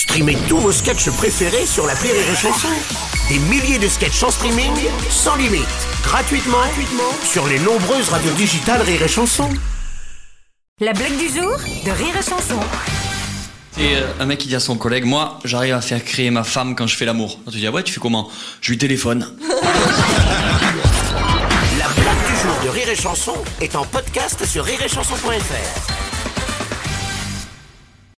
Streamez tous vos sketchs préférés sur la Rire et Chanson. Des milliers de sketchs en streaming, sans limite, gratuitement, gratuitement sur les nombreuses radios digitales Rire et Chanson. La blague du jour de Rire et Chanson. C'est euh, un mec qui dit à son collègue, moi j'arrive à faire créer ma femme quand je fais l'amour. Tu dis, ah ouais, tu fais comment? Je lui téléphone. La blague du jour de Rire et Chanson est en podcast sur rireetchanson.fr.